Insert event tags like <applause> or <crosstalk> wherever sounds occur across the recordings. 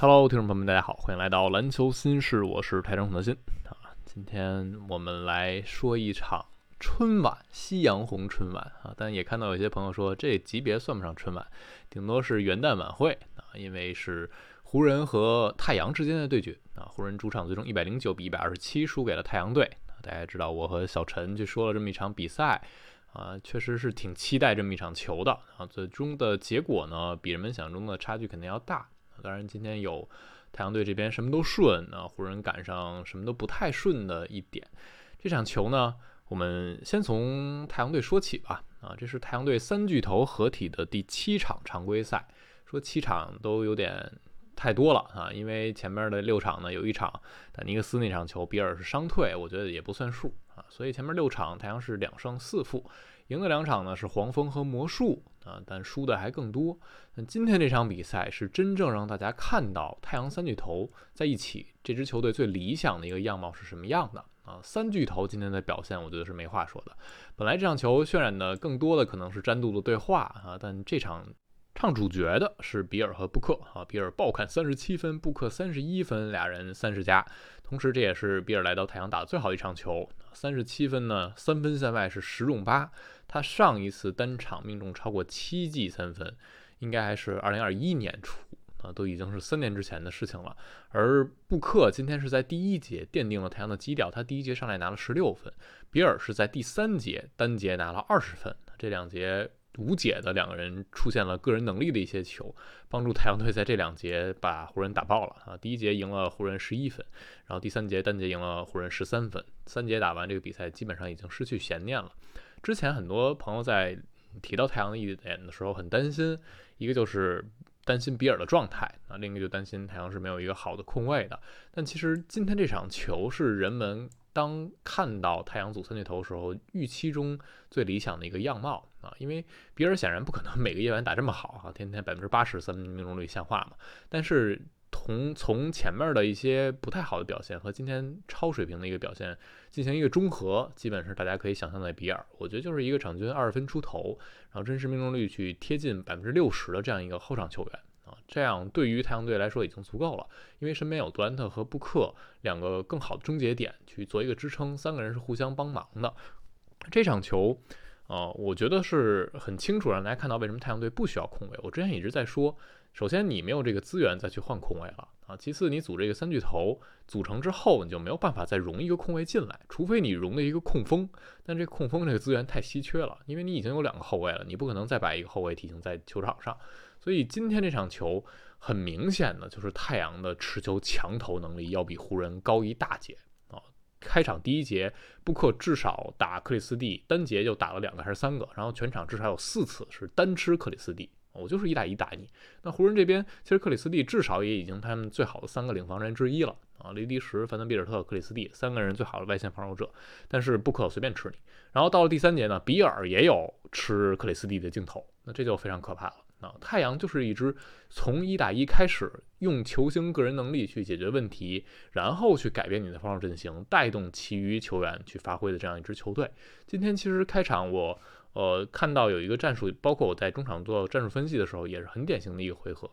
Hello，听众朋友们，大家好，欢迎来到篮球新事，我是台长孔德新啊。今天我们来说一场春晚，夕阳红春晚啊。但也看到有些朋友说，这级别算不上春晚，顶多是元旦晚会啊，因为是湖人和太阳之间的对决啊。湖人主场最终一百零九比一百二十七输给了太阳队。大家知道，我和小陈去说了这么一场比赛啊，确实是挺期待这么一场球的啊。最终的结果呢，比人们想中的差距肯定要大。当然，今天有太阳队这边什么都顺，啊，湖人赶上什么都不太顺的一点。这场球呢，我们先从太阳队说起吧。啊，这是太阳队三巨头合体的第七场常规赛，说七场都有点太多了啊，因为前面的六场呢，有一场丹尼克斯那场球，比尔是伤退，我觉得也不算数啊，所以前面六场太阳是两胜四负。赢的两场呢是黄蜂和魔术啊，但输的还更多。那今天这场比赛是真正让大家看到太阳三巨头在一起这支球队最理想的一个样貌是什么样的啊？三巨头今天的表现，我觉得是没话说的。本来这场球渲染的更多的可能是詹杜的对话啊，但这场唱主角的是比尔和布克啊。比尔爆砍三十七分，布克三十一分，俩人三十加。同时这也是比尔来到太阳打的最好一场球，三十七分呢，三分线外是十中八。他上一次单场命中超过七记三分，应该还是二零二一年初啊，都已经是三年之前的事情了。而布克今天是在第一节奠定了太阳的基调，他第一节上来拿了十六分，比尔是在第三节单节拿了二十分，这两节无解的两个人出现了个人能力的一些球，帮助太阳队在这两节把湖人打爆了啊！第一节赢了湖人十一分，然后第三节单节赢了湖人十三分，三节打完这个比赛基本上已经失去悬念了。之前很多朋友在提到太阳的一点的时候很担心，一个就是担心比尔的状态啊，另一个就担心太阳是没有一个好的控卫的。但其实今天这场球是人们当看到太阳组三巨头时候预期中最理想的一个样貌啊，因为比尔显然不可能每个夜晚打这么好啊，天天百分之八十三分命中率像话嘛？但是。从从前面的一些不太好的表现和今天超水平的一个表现进行一个中和，基本是大家可以想象的比尔，我觉得就是一个场均二十分出头，然后真实命中率去贴近百分之六十的这样一个后场球员这样对于太阳队来说已经足够了，因为身边有杜兰特和布克两个更好的终结点去做一个支撑，三个人是互相帮忙的。这场球，呃，我觉得是很清楚让大家看到为什么太阳队不需要控卫。我之前一直在说。首先，你没有这个资源再去换空位了啊。其次，你组这个三巨头组成之后，你就没有办法再融一个空位进来，除非你融了一个控锋。但这控锋这个资源太稀缺了，因为你已经有两个后卫了，你不可能再把一个后卫体型在球场上。所以今天这场球很明显的就是太阳的持球强投能力要比湖人高一大截啊。开场第一节，布克至少打克里斯蒂单节就打了两个还是三个，然后全场至少有四次是单吃克里斯蒂。我就是一打一打你。那湖人这边其实克里斯蒂至少也已经他们最好的三个领防人之一了啊，雷迪什、范德比尔特、克里斯蒂三个人最好的外线防守者，但是不可随便吃你。然后到了第三节呢，比尔也有吃克里斯蒂的镜头，那这就非常可怕了啊！太阳就是一支从一打一开始用球星个人能力去解决问题，然后去改变你的防守阵型，带动其余球员去发挥的这样一支球队。今天其实开场我。呃，看到有一个战术，包括我在中场做战术分析的时候，也是很典型的一个回合，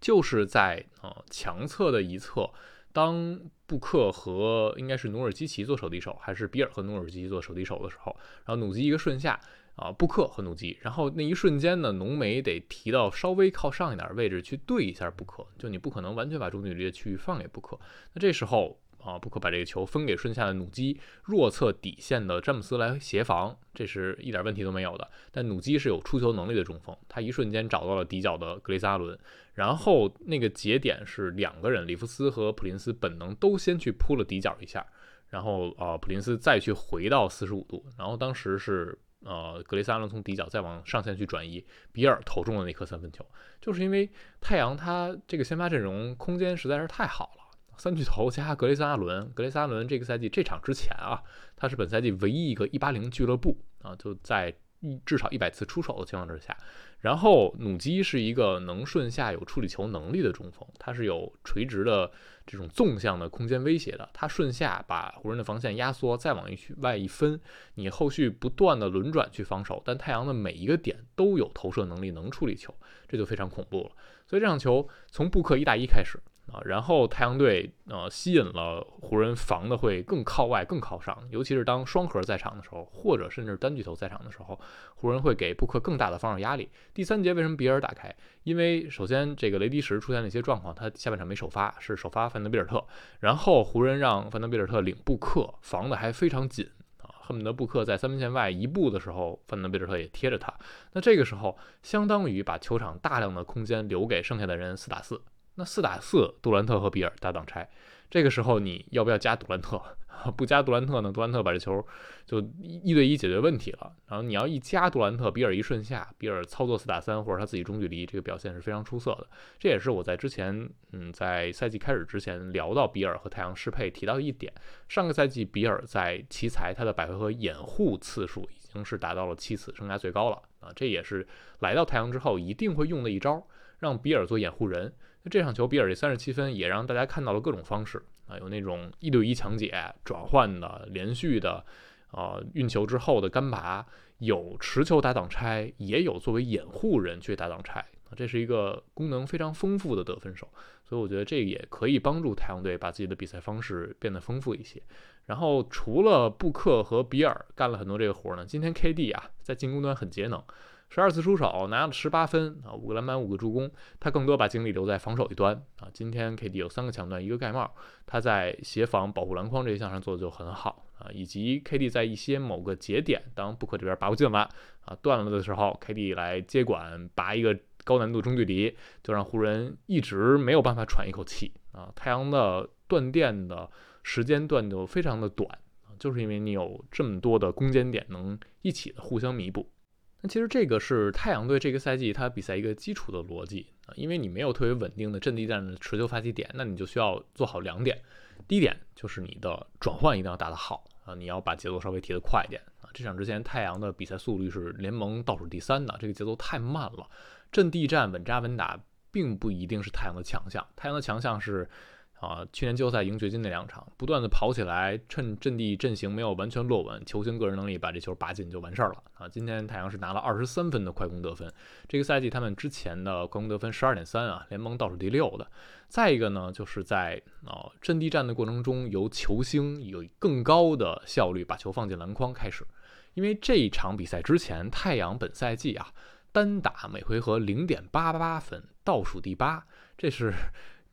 就是在呃强侧的一侧，当布克和应该是努尔基奇做手递手，还是比尔和努尔基奇做手递手的时候，然后努基一个顺下啊，布克和努基，然后那一瞬间呢，浓眉得提到稍微靠上一点位置去对一下布克，就你不可能完全把中距离的区域放给布克，那这时候。啊，不可把这个球分给顺下的努基，弱侧底线的詹姆斯来协防，这是一点问题都没有的。但努基是有出球能力的中锋，他一瞬间找到了底角的格雷萨伦，然后那个节点是两个人，里弗斯和普林斯本能都先去扑了底角一下，然后啊，普林斯再去回到四十五度，然后当时是呃格雷萨伦从底角再往上线去转移，比尔投中了那颗三分球，就是因为太阳他这个先发阵容空间实在是太好了。三巨头加格雷斯阿伦，格雷斯阿伦这个赛季这场之前啊，他是本赛季唯一一个一八零俱乐部啊，就在一至少一百次出手的情况之下。然后努基是一个能顺下有处理球能力的中锋，他是有垂直的这种纵向的空间威胁的。他顺下把湖人的防线压缩，再往外一分，你后续不断的轮转去防守，但太阳的每一个点都有投射能力，能处理球，这就非常恐怖了。所以这场球从布克一打一开始。啊，然后太阳队呃吸引了湖人防的会更靠外、更靠上，尤其是当双核在场的时候，或者甚至单巨头在场的时候，湖人会给布克更大的防守压力。第三节为什么比尔打开？因为首先这个雷迪什出现了一些状况，他下半场没首发，是首发范德比尔特，然后湖人让范德比尔特领布克防的还非常紧啊，恨不得布克在三分线外一步的时候，范德比尔特也贴着他。那这个时候相当于把球场大量的空间留给剩下的人四打四。那四打四，杜兰特和比尔搭档拆，这个时候你要不要加杜兰特？<laughs> 不加杜兰特呢？杜兰特把这球就一对一解决问题了。然后你要一加杜兰特，比尔一顺下，比尔操作四打三或者他自己中距离，这个表现是非常出色的。这也是我在之前，嗯，在赛季开始之前聊到比尔和太阳适配提到的一点。上个赛季比尔在奇才他的百回合掩护次数已经是达到了七次，生涯最高了啊！这也是来到太阳之后一定会用的一招，让比尔做掩护人。那这场球，比尔这三十七分也让大家看到了各种方式啊，有那种一对一抢解、转换的、连续的，呃，运球之后的干拔，有持球打挡拆，也有作为掩护人去打挡拆。啊，这是一个功能非常丰富的得分手，所以我觉得这也可以帮助太阳队把自己的比赛方式变得丰富一些。然后除了布克和比尔干了很多这个活呢，今天 KD 啊在进攻端很节能。十二次出手拿了十八分啊，五个篮板，五个助攻。他更多把精力留在防守一端啊。今天 KD 有三个抢断，一个盖帽。他在协防、保护篮筐这一项上做的就很好啊。以及 KD 在一些某个节点，当布克这边拔不进了啊，断了的时候，KD 来接管，拔一个高难度中距离，就让湖人一直没有办法喘一口气啊。太阳的断电的时间段就非常的短啊，就是因为你有这么多的攻坚点能一起的互相弥补。那其实这个是太阳队这个赛季他比赛一个基础的逻辑啊，因为你没有特别稳定的阵地战的持球发起点，那你就需要做好两点。第一点就是你的转换一定要打得好啊，你要把节奏稍微提得快一点啊。这场之前太阳的比赛速率是联盟倒数第三的，这个节奏太慢了。阵地战稳扎稳打并不一定是太阳的强项，太阳的强项是。啊，去年季后赛赢掘金那两场，不断的跑起来，趁阵地阵型没有完全落稳，球星个人能力把这球拔进就完事儿了啊！今天太阳是拿了二十三分的快攻得分，这个赛季他们之前的快攻得分十二点三啊，联盟倒数第六的。再一个呢，就是在啊阵地战的过程中，由球星有更高的效率把球放进篮筐开始，因为这一场比赛之前，太阳本赛季啊单打每回合零点八八分，倒数第八，这是。<laughs>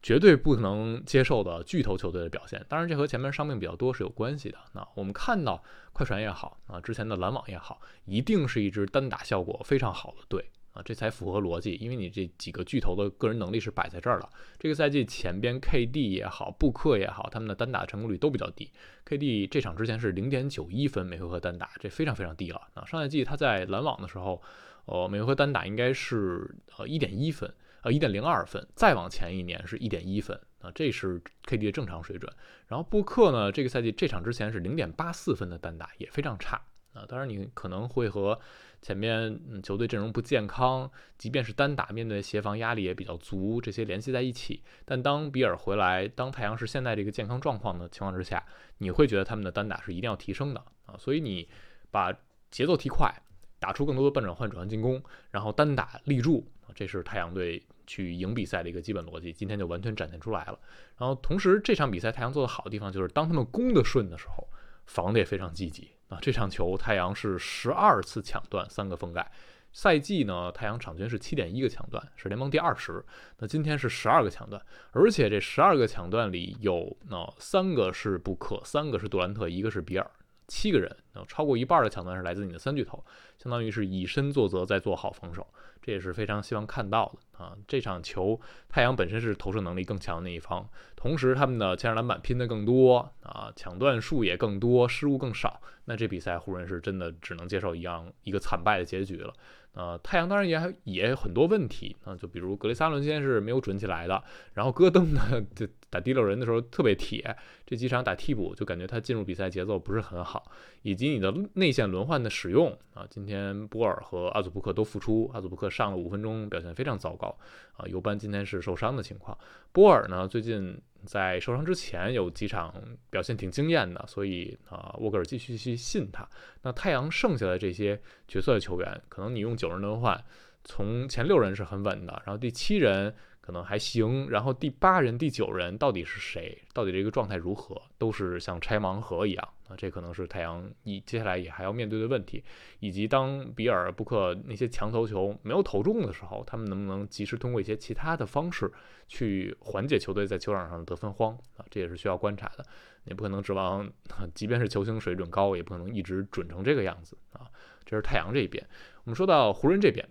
绝对不能接受的巨头球队的表现，当然这和前面伤病比较多是有关系的。那我们看到快船也好啊，之前的篮网也好，一定是一支单打效果非常好的队啊，这才符合逻辑。因为你这几个巨头的个人能力是摆在这儿了。这个赛季前边 KD 也好，布克也好，他们的单打成功率都比较低。KD 这场之前是零点九一分每回合单打，这非常非常低了。啊，上赛季他在篮网的时候，呃，每回合单打应该是呃一点一分。呃，一点零二分，再往前一年是一点一分啊，这是 KD 的正常水准。然后布克呢，这个赛季这场之前是零点八四分的单打，也非常差啊。当然你可能会和前面嗯球队阵容不健康，即便是单打面对协防压力也比较足，这些联系在一起。但当比尔回来，当太阳是现在这个健康状况的情况之下，你会觉得他们的单打是一定要提升的啊。所以你把节奏提快，打出更多的半转换、转换进攻，然后单打立柱，这是太阳队。去赢比赛的一个基本逻辑，今天就完全展现出来了。然后同时，这场比赛太阳做的好的地方就是，当他们攻的顺的时候，防的也非常积极啊。这场球太阳是十二次抢断，三个封盖。赛季呢，太阳场均是七点一个抢断，是联盟第二十。那今天是十二个抢断，而且这十二个抢断里有那三个是布克，三个是杜兰特，一个是比尔。七个人，然后超过一半的抢断是来自你的三巨头，相当于是以身作则，在做好防守，这也是非常希望看到的啊。这场球，太阳本身是投射能力更强的那一方，同时他们的前场篮板拼的更多啊，抢断数也更多，失误更少。那这比赛湖人是真的只能接受一样一个惨败的结局了。呃，太阳当然也还也有很多问题啊，就比如格雷萨伦今天是没有准起来的，然后戈登呢就打第六人的时候特别铁，这几场打替补就感觉他进入比赛节奏不是很好，以及你的内线轮换的使用啊，今天波尔和阿祖布克都复出，阿祖布克上了五分钟，表现非常糟糕啊，尤班今天是受伤的情况，波尔呢最近。在受伤之前有几场表现挺惊艳的，所以啊，沃格尔继续去信他。那太阳剩下的这些角色的球员，可能你用九人轮换，从前六人是很稳的，然后第七人。可能还行，然后第八人、第九人到底是谁？到底这个状态如何？都是像拆盲盒一样啊！这可能是太阳一接下来也还要面对的问题，以及当比尔、布克那些强投球没有投中的时候，他们能不能及时通过一些其他的方式去缓解球队在球场上的得分荒啊？这也是需要观察的。也不可能指望，即便是球星水准高，也不可能一直准成这个样子啊！这是太阳这一边。我们说到湖人这边。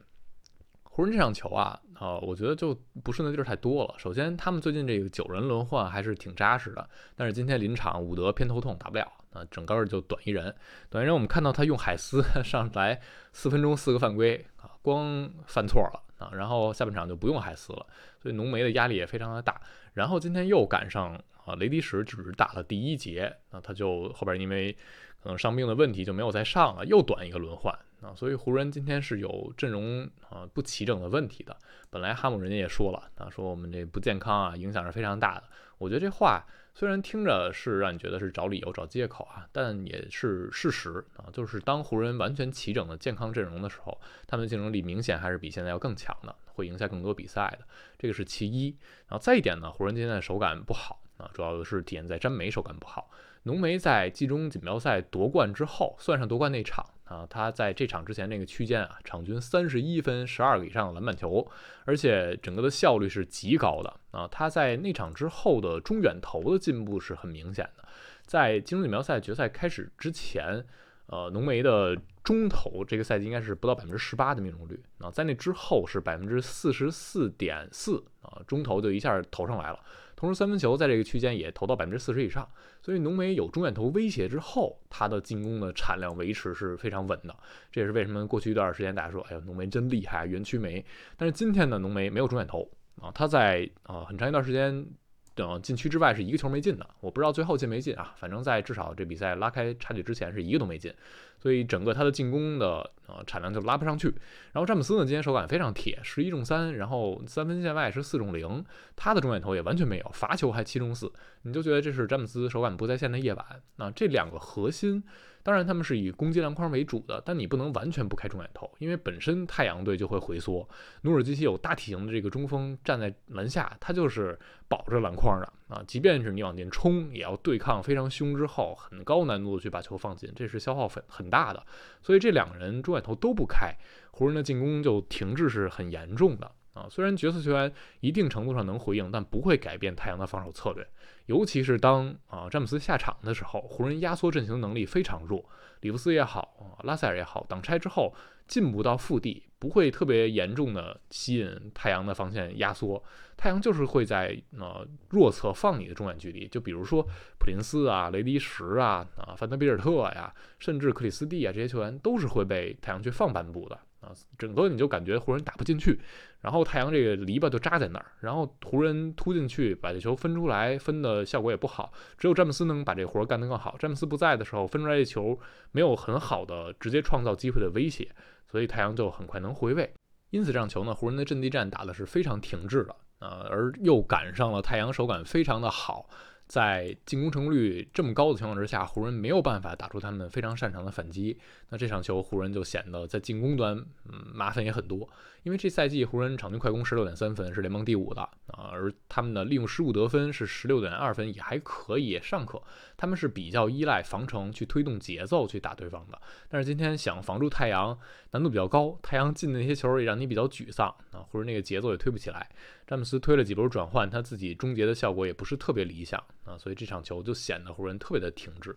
湖人这场球啊，啊，我觉得就不顺的地儿太多了。首先，他们最近这个九人轮换还是挺扎实的，但是今天临场伍德偏头痛打不了，啊，整个就短一人。短一人，我们看到他用海斯上来四分钟四个犯规啊，光犯错了啊，然后下半场就不用海斯了，所以浓眉的压力也非常的大。然后今天又赶上啊，雷迪什只打了第一节，那他就后边因为可能伤病的问题就没有再上了，又短一个轮换。啊，所以湖人今天是有阵容啊不齐整的问题的。本来哈姆人家也说了，啊说我们这不健康啊，影响是非常大的。我觉得这话虽然听着是让你觉得是找理由、找借口啊，但也是事实啊。就是当湖人完全齐整的健康阵容的时候，他们的竞争力明显还是比现在要更强的，会赢下更多比赛的。这个是其一。然后再一点呢，湖人今天的手感不好啊，主要是体现在詹梅手感不好。浓眉在季中锦标赛夺冠之后，算上夺冠那场。啊，他在这场之前那个区间啊，场均三十一分、十二个以上的篮板球，而且整个的效率是极高的啊。他在那场之后的中远投的进步是很明显的。在金州锦标赛决赛开始之前，呃，浓眉的中投这个赛季应该是不到百分之十八的命中率啊，在那之后是百分之四十四点四啊，中投就一下投上来了。同时，三分球在这个区间也投到百分之四十以上，所以浓眉有中远投威胁之后，他的进攻的产量维持是非常稳的。这也是为什么过去一段时间大家说，哎呀，浓眉真厉害，园区眉。但是今天呢，浓眉没有中远投啊，他在啊很长一段时间。等禁区之外是一个球没进的，我不知道最后进没进啊，反正在至少这比赛拉开差距之前是一个都没进，所以整个他的进攻的呃产量就拉不上去。然后詹姆斯呢今天手感非常铁，十一中三，然后三分线外是四中零，他的中远投也完全没有，罚球还七中四，你就觉得这是詹姆斯手感不在线的夜晚。那这两个核心。当然，他们是以攻击篮筐为主的，但你不能完全不开中远投，因为本身太阳队就会回缩。努尔基奇有大体型的这个中锋站在篮下，他就是保着篮筐的啊。即便是你往前冲，也要对抗非常凶之后，很高难度的去把球放进，这是消耗很很大的。所以这两个人中远投都不开，湖人的进攻就停滞是很严重的。啊，虽然角色球员一定程度上能回应，但不会改变太阳的防守策略。尤其是当啊詹姆斯下场的时候，湖人压缩阵型能力非常弱。里弗斯也好，拉塞尔也好，挡拆之后进不到腹地，不会特别严重的吸引太阳的防线压缩。太阳就是会在呃弱侧放你的中远距离，就比如说普林斯啊、雷迪什啊、啊范德比尔特呀，甚至克里斯蒂啊这些球员都是会被太阳去放半步的。啊，整个你就感觉湖人打不进去，然后太阳这个篱笆就扎在那儿，然后湖人突进去把这球分出来，分的效果也不好，只有詹姆斯能把这活干得更好。詹姆斯不在的时候，分出来这球没有很好的直接创造机会的威胁，所以太阳就很快能回位。因此这场球呢，湖人的阵地战打的是非常停滞的，呃，而又赶上了太阳手感非常的好。在进攻成功率这么高的情况之下，湖人没有办法打出他们非常擅长的反击。那这场球，湖人就显得在进攻端，嗯，麻烦也很多。因为这赛季湖人场均快攻十六点三分，是联盟第五的啊，而他们的利用失误得分是十六点二分，也还可以，尚可。他们是比较依赖防城去推动节奏去打对方的。但是今天想防住太阳难度比较高，太阳进的那些球也让你比较沮丧啊，或者那个节奏也推不起来。詹姆斯推了几波转换，他自己终结的效果也不是特别理想啊，所以这场球就显得湖人特别的停滞。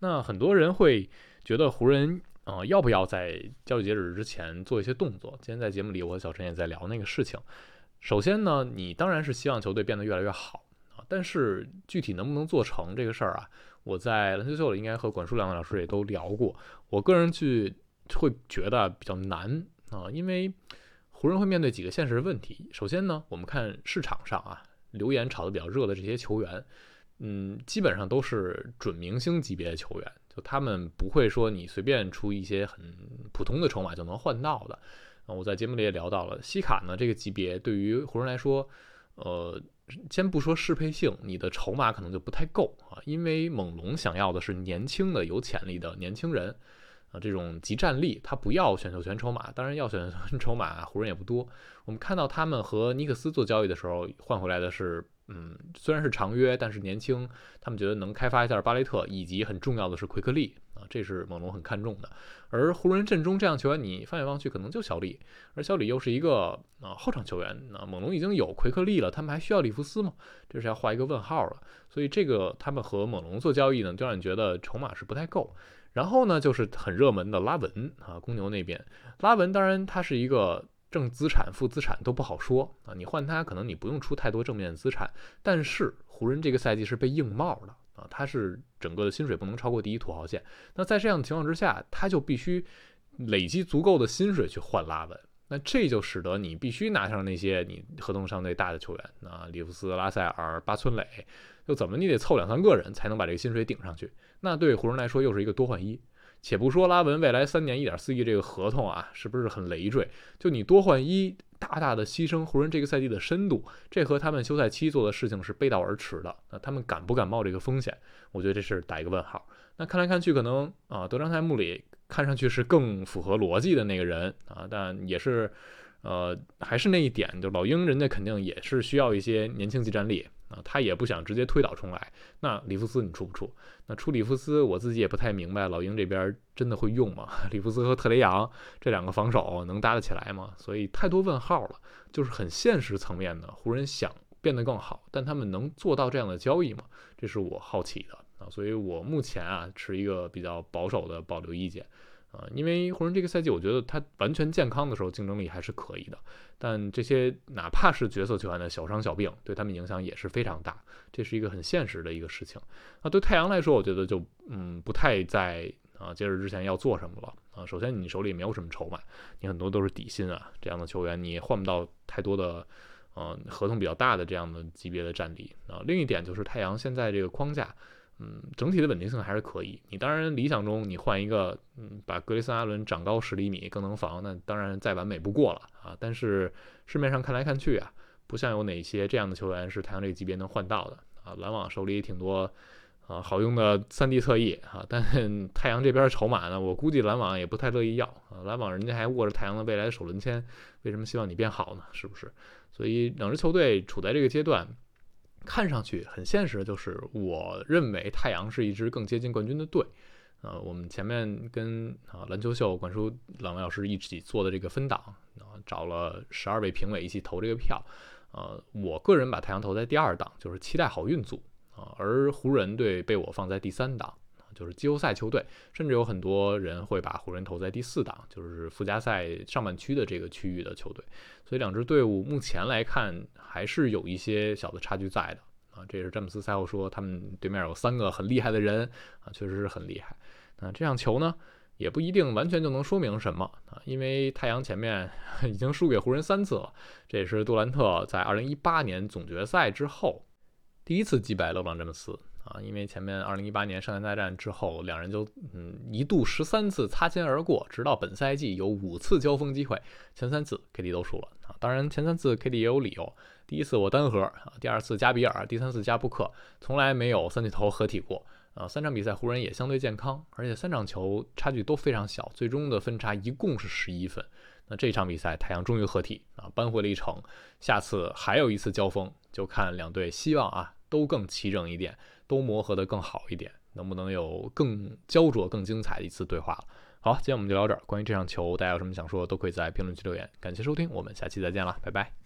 那很多人会觉得湖人。啊，要不要在交易截止日之前做一些动作？今天在节目里，我和小陈也在聊那个事情。首先呢，你当然是希望球队变得越来越好啊，但是具体能不能做成这个事儿啊？我在篮球秀里应该和管舒良老师也都聊过。我个人去会觉得比较难啊，因为湖人会面对几个现实问题。首先呢，我们看市场上啊，留言炒得比较热的这些球员，嗯，基本上都是准明星级别的球员，就他们不会说你随便出一些很普通的筹码就能换到的。啊，我在节目里也聊到了，西卡呢这个级别对于湖人来说，呃。先不说适配性，你的筹码可能就不太够啊，因为猛龙想要的是年轻的、有潜力的年轻人啊，这种集战力，他不要选秀权筹码，当然要选秀筹码，湖人也不多。我们看到他们和尼克斯做交易的时候，换回来的是。嗯，虽然是长约，但是年轻，他们觉得能开发一下巴雷特，以及很重要的是奎克利啊，这是猛龙很看重的。而湖人阵中这样球员，你放眼望去可能就小李，而小李又是一个啊后场球员，那猛龙已经有奎克利了，他们还需要里弗斯吗？这是要画一个问号了。所以这个他们和猛龙做交易呢，就让你觉得筹码是不太够。然后呢，就是很热门的拉文啊，公牛那边，拉文当然他是一个。正资产、负资产都不好说啊！你换他，可能你不用出太多正面资产，但是湖人这个赛季是被硬帽的啊，他是整个的薪水不能超过第一土豪线。那在这样的情况之下，他就必须累积足够的薪水去换拉文，那这就使得你必须拿上那些你合同上最大的球员啊，里弗斯、拉塞尔、巴村磊，就怎么你得凑两三个人才能把这个薪水顶上去。那对湖人来说又是一个多换一。且不说拉文未来三年一点四亿这个合同啊，是不是很累赘？就你多换一，大大的牺牲湖人这个赛季的深度，这和他们休赛期做的事情是背道而驰的。那他们敢不敢冒这个风险？我觉得这是打一个问号。那看来看去，可能啊，德章泰·穆里看上去是更符合逻辑的那个人啊，但也是，呃，还是那一点，就老鹰人家肯定也是需要一些年轻级战力。啊，他也不想直接推倒重来。那里弗斯你出不出？那出里弗斯，我自己也不太明白，老鹰这边真的会用吗？<laughs> 里弗斯和特雷杨这两个防守能搭得起来吗？所以太多问号了。就是很现实层面的，湖人想变得更好，但他们能做到这样的交易吗？这是我好奇的啊。所以我目前啊持一个比较保守的保留意见。啊，因为湖人这个赛季，我觉得他完全健康的时候，竞争力还是可以的。但这些哪怕是角色球员的小伤小病，对他们影响也是非常大。这是一个很现实的一个事情。那对太阳来说，我觉得就嗯不太在啊截止之前要做什么了啊。首先，你手里没有什么筹码，你很多都是底薪啊，这样的球员你换不到太多的嗯合同比较大的这样的级别的战力啊。另一点就是太阳现在这个框架。嗯，整体的稳定性还是可以。你当然理想中你换一个，嗯，把格雷森·阿伦长高十厘米更能防，那当然再完美不过了啊。但是市面上看来看去啊，不像有哪些这样的球员是太阳这个级别能换到的啊。篮网手里也挺多啊好用的三 D 侧翼啊，但太阳这边筹码呢，我估计篮网也不太乐意要啊。篮网人家还握着太阳的未来的首轮签，为什么希望你变好呢？是不是？所以两支球队处在这个阶段。看上去很现实的，就是我认为太阳是一支更接近冠军的队。呃，我们前面跟啊篮球秀管叔两位老师一起做的这个分档，啊找了十二位评委一起投这个票。呃，我个人把太阳投在第二档，就是期待好运组啊，而湖人队被我放在第三档。就是季后赛球队，甚至有很多人会把湖人投在第四档，就是附加赛上半区的这个区域的球队。所以两支队伍目前来看还是有一些小的差距在的啊。这也是詹姆斯赛后说，他们对面有三个很厉害的人啊，确实是很厉害。那这场球呢，也不一定完全就能说明什么啊，因为太阳前面 <laughs> 已经输给湖人三次了，这也是杜兰特在2018年总决赛之后第一次击败勒布朗詹姆斯。啊，因为前面二零一八年圣诞大战之后，两人就嗯一度十三次擦肩而过，直到本赛季有五次交锋机会，前三次 KD 都输了啊。当然前三次 KD 也有理由，第一次我单核啊，第二次加比尔，第三次加布克，从来没有三巨头合体过啊。三场比赛湖人也相对健康，而且三场球差距都非常小，最终的分差一共是十一分。那这场比赛太阳终于合体啊，扳回了一城。下次还有一次交锋，就看两队希望啊都更齐整一点。都磨合的更好一点，能不能有更焦灼、更精彩的一次对话了？好，今天我们就聊这儿。关于这场球，大家有什么想说，都可以在评论区留言。感谢收听，我们下期再见了，拜拜。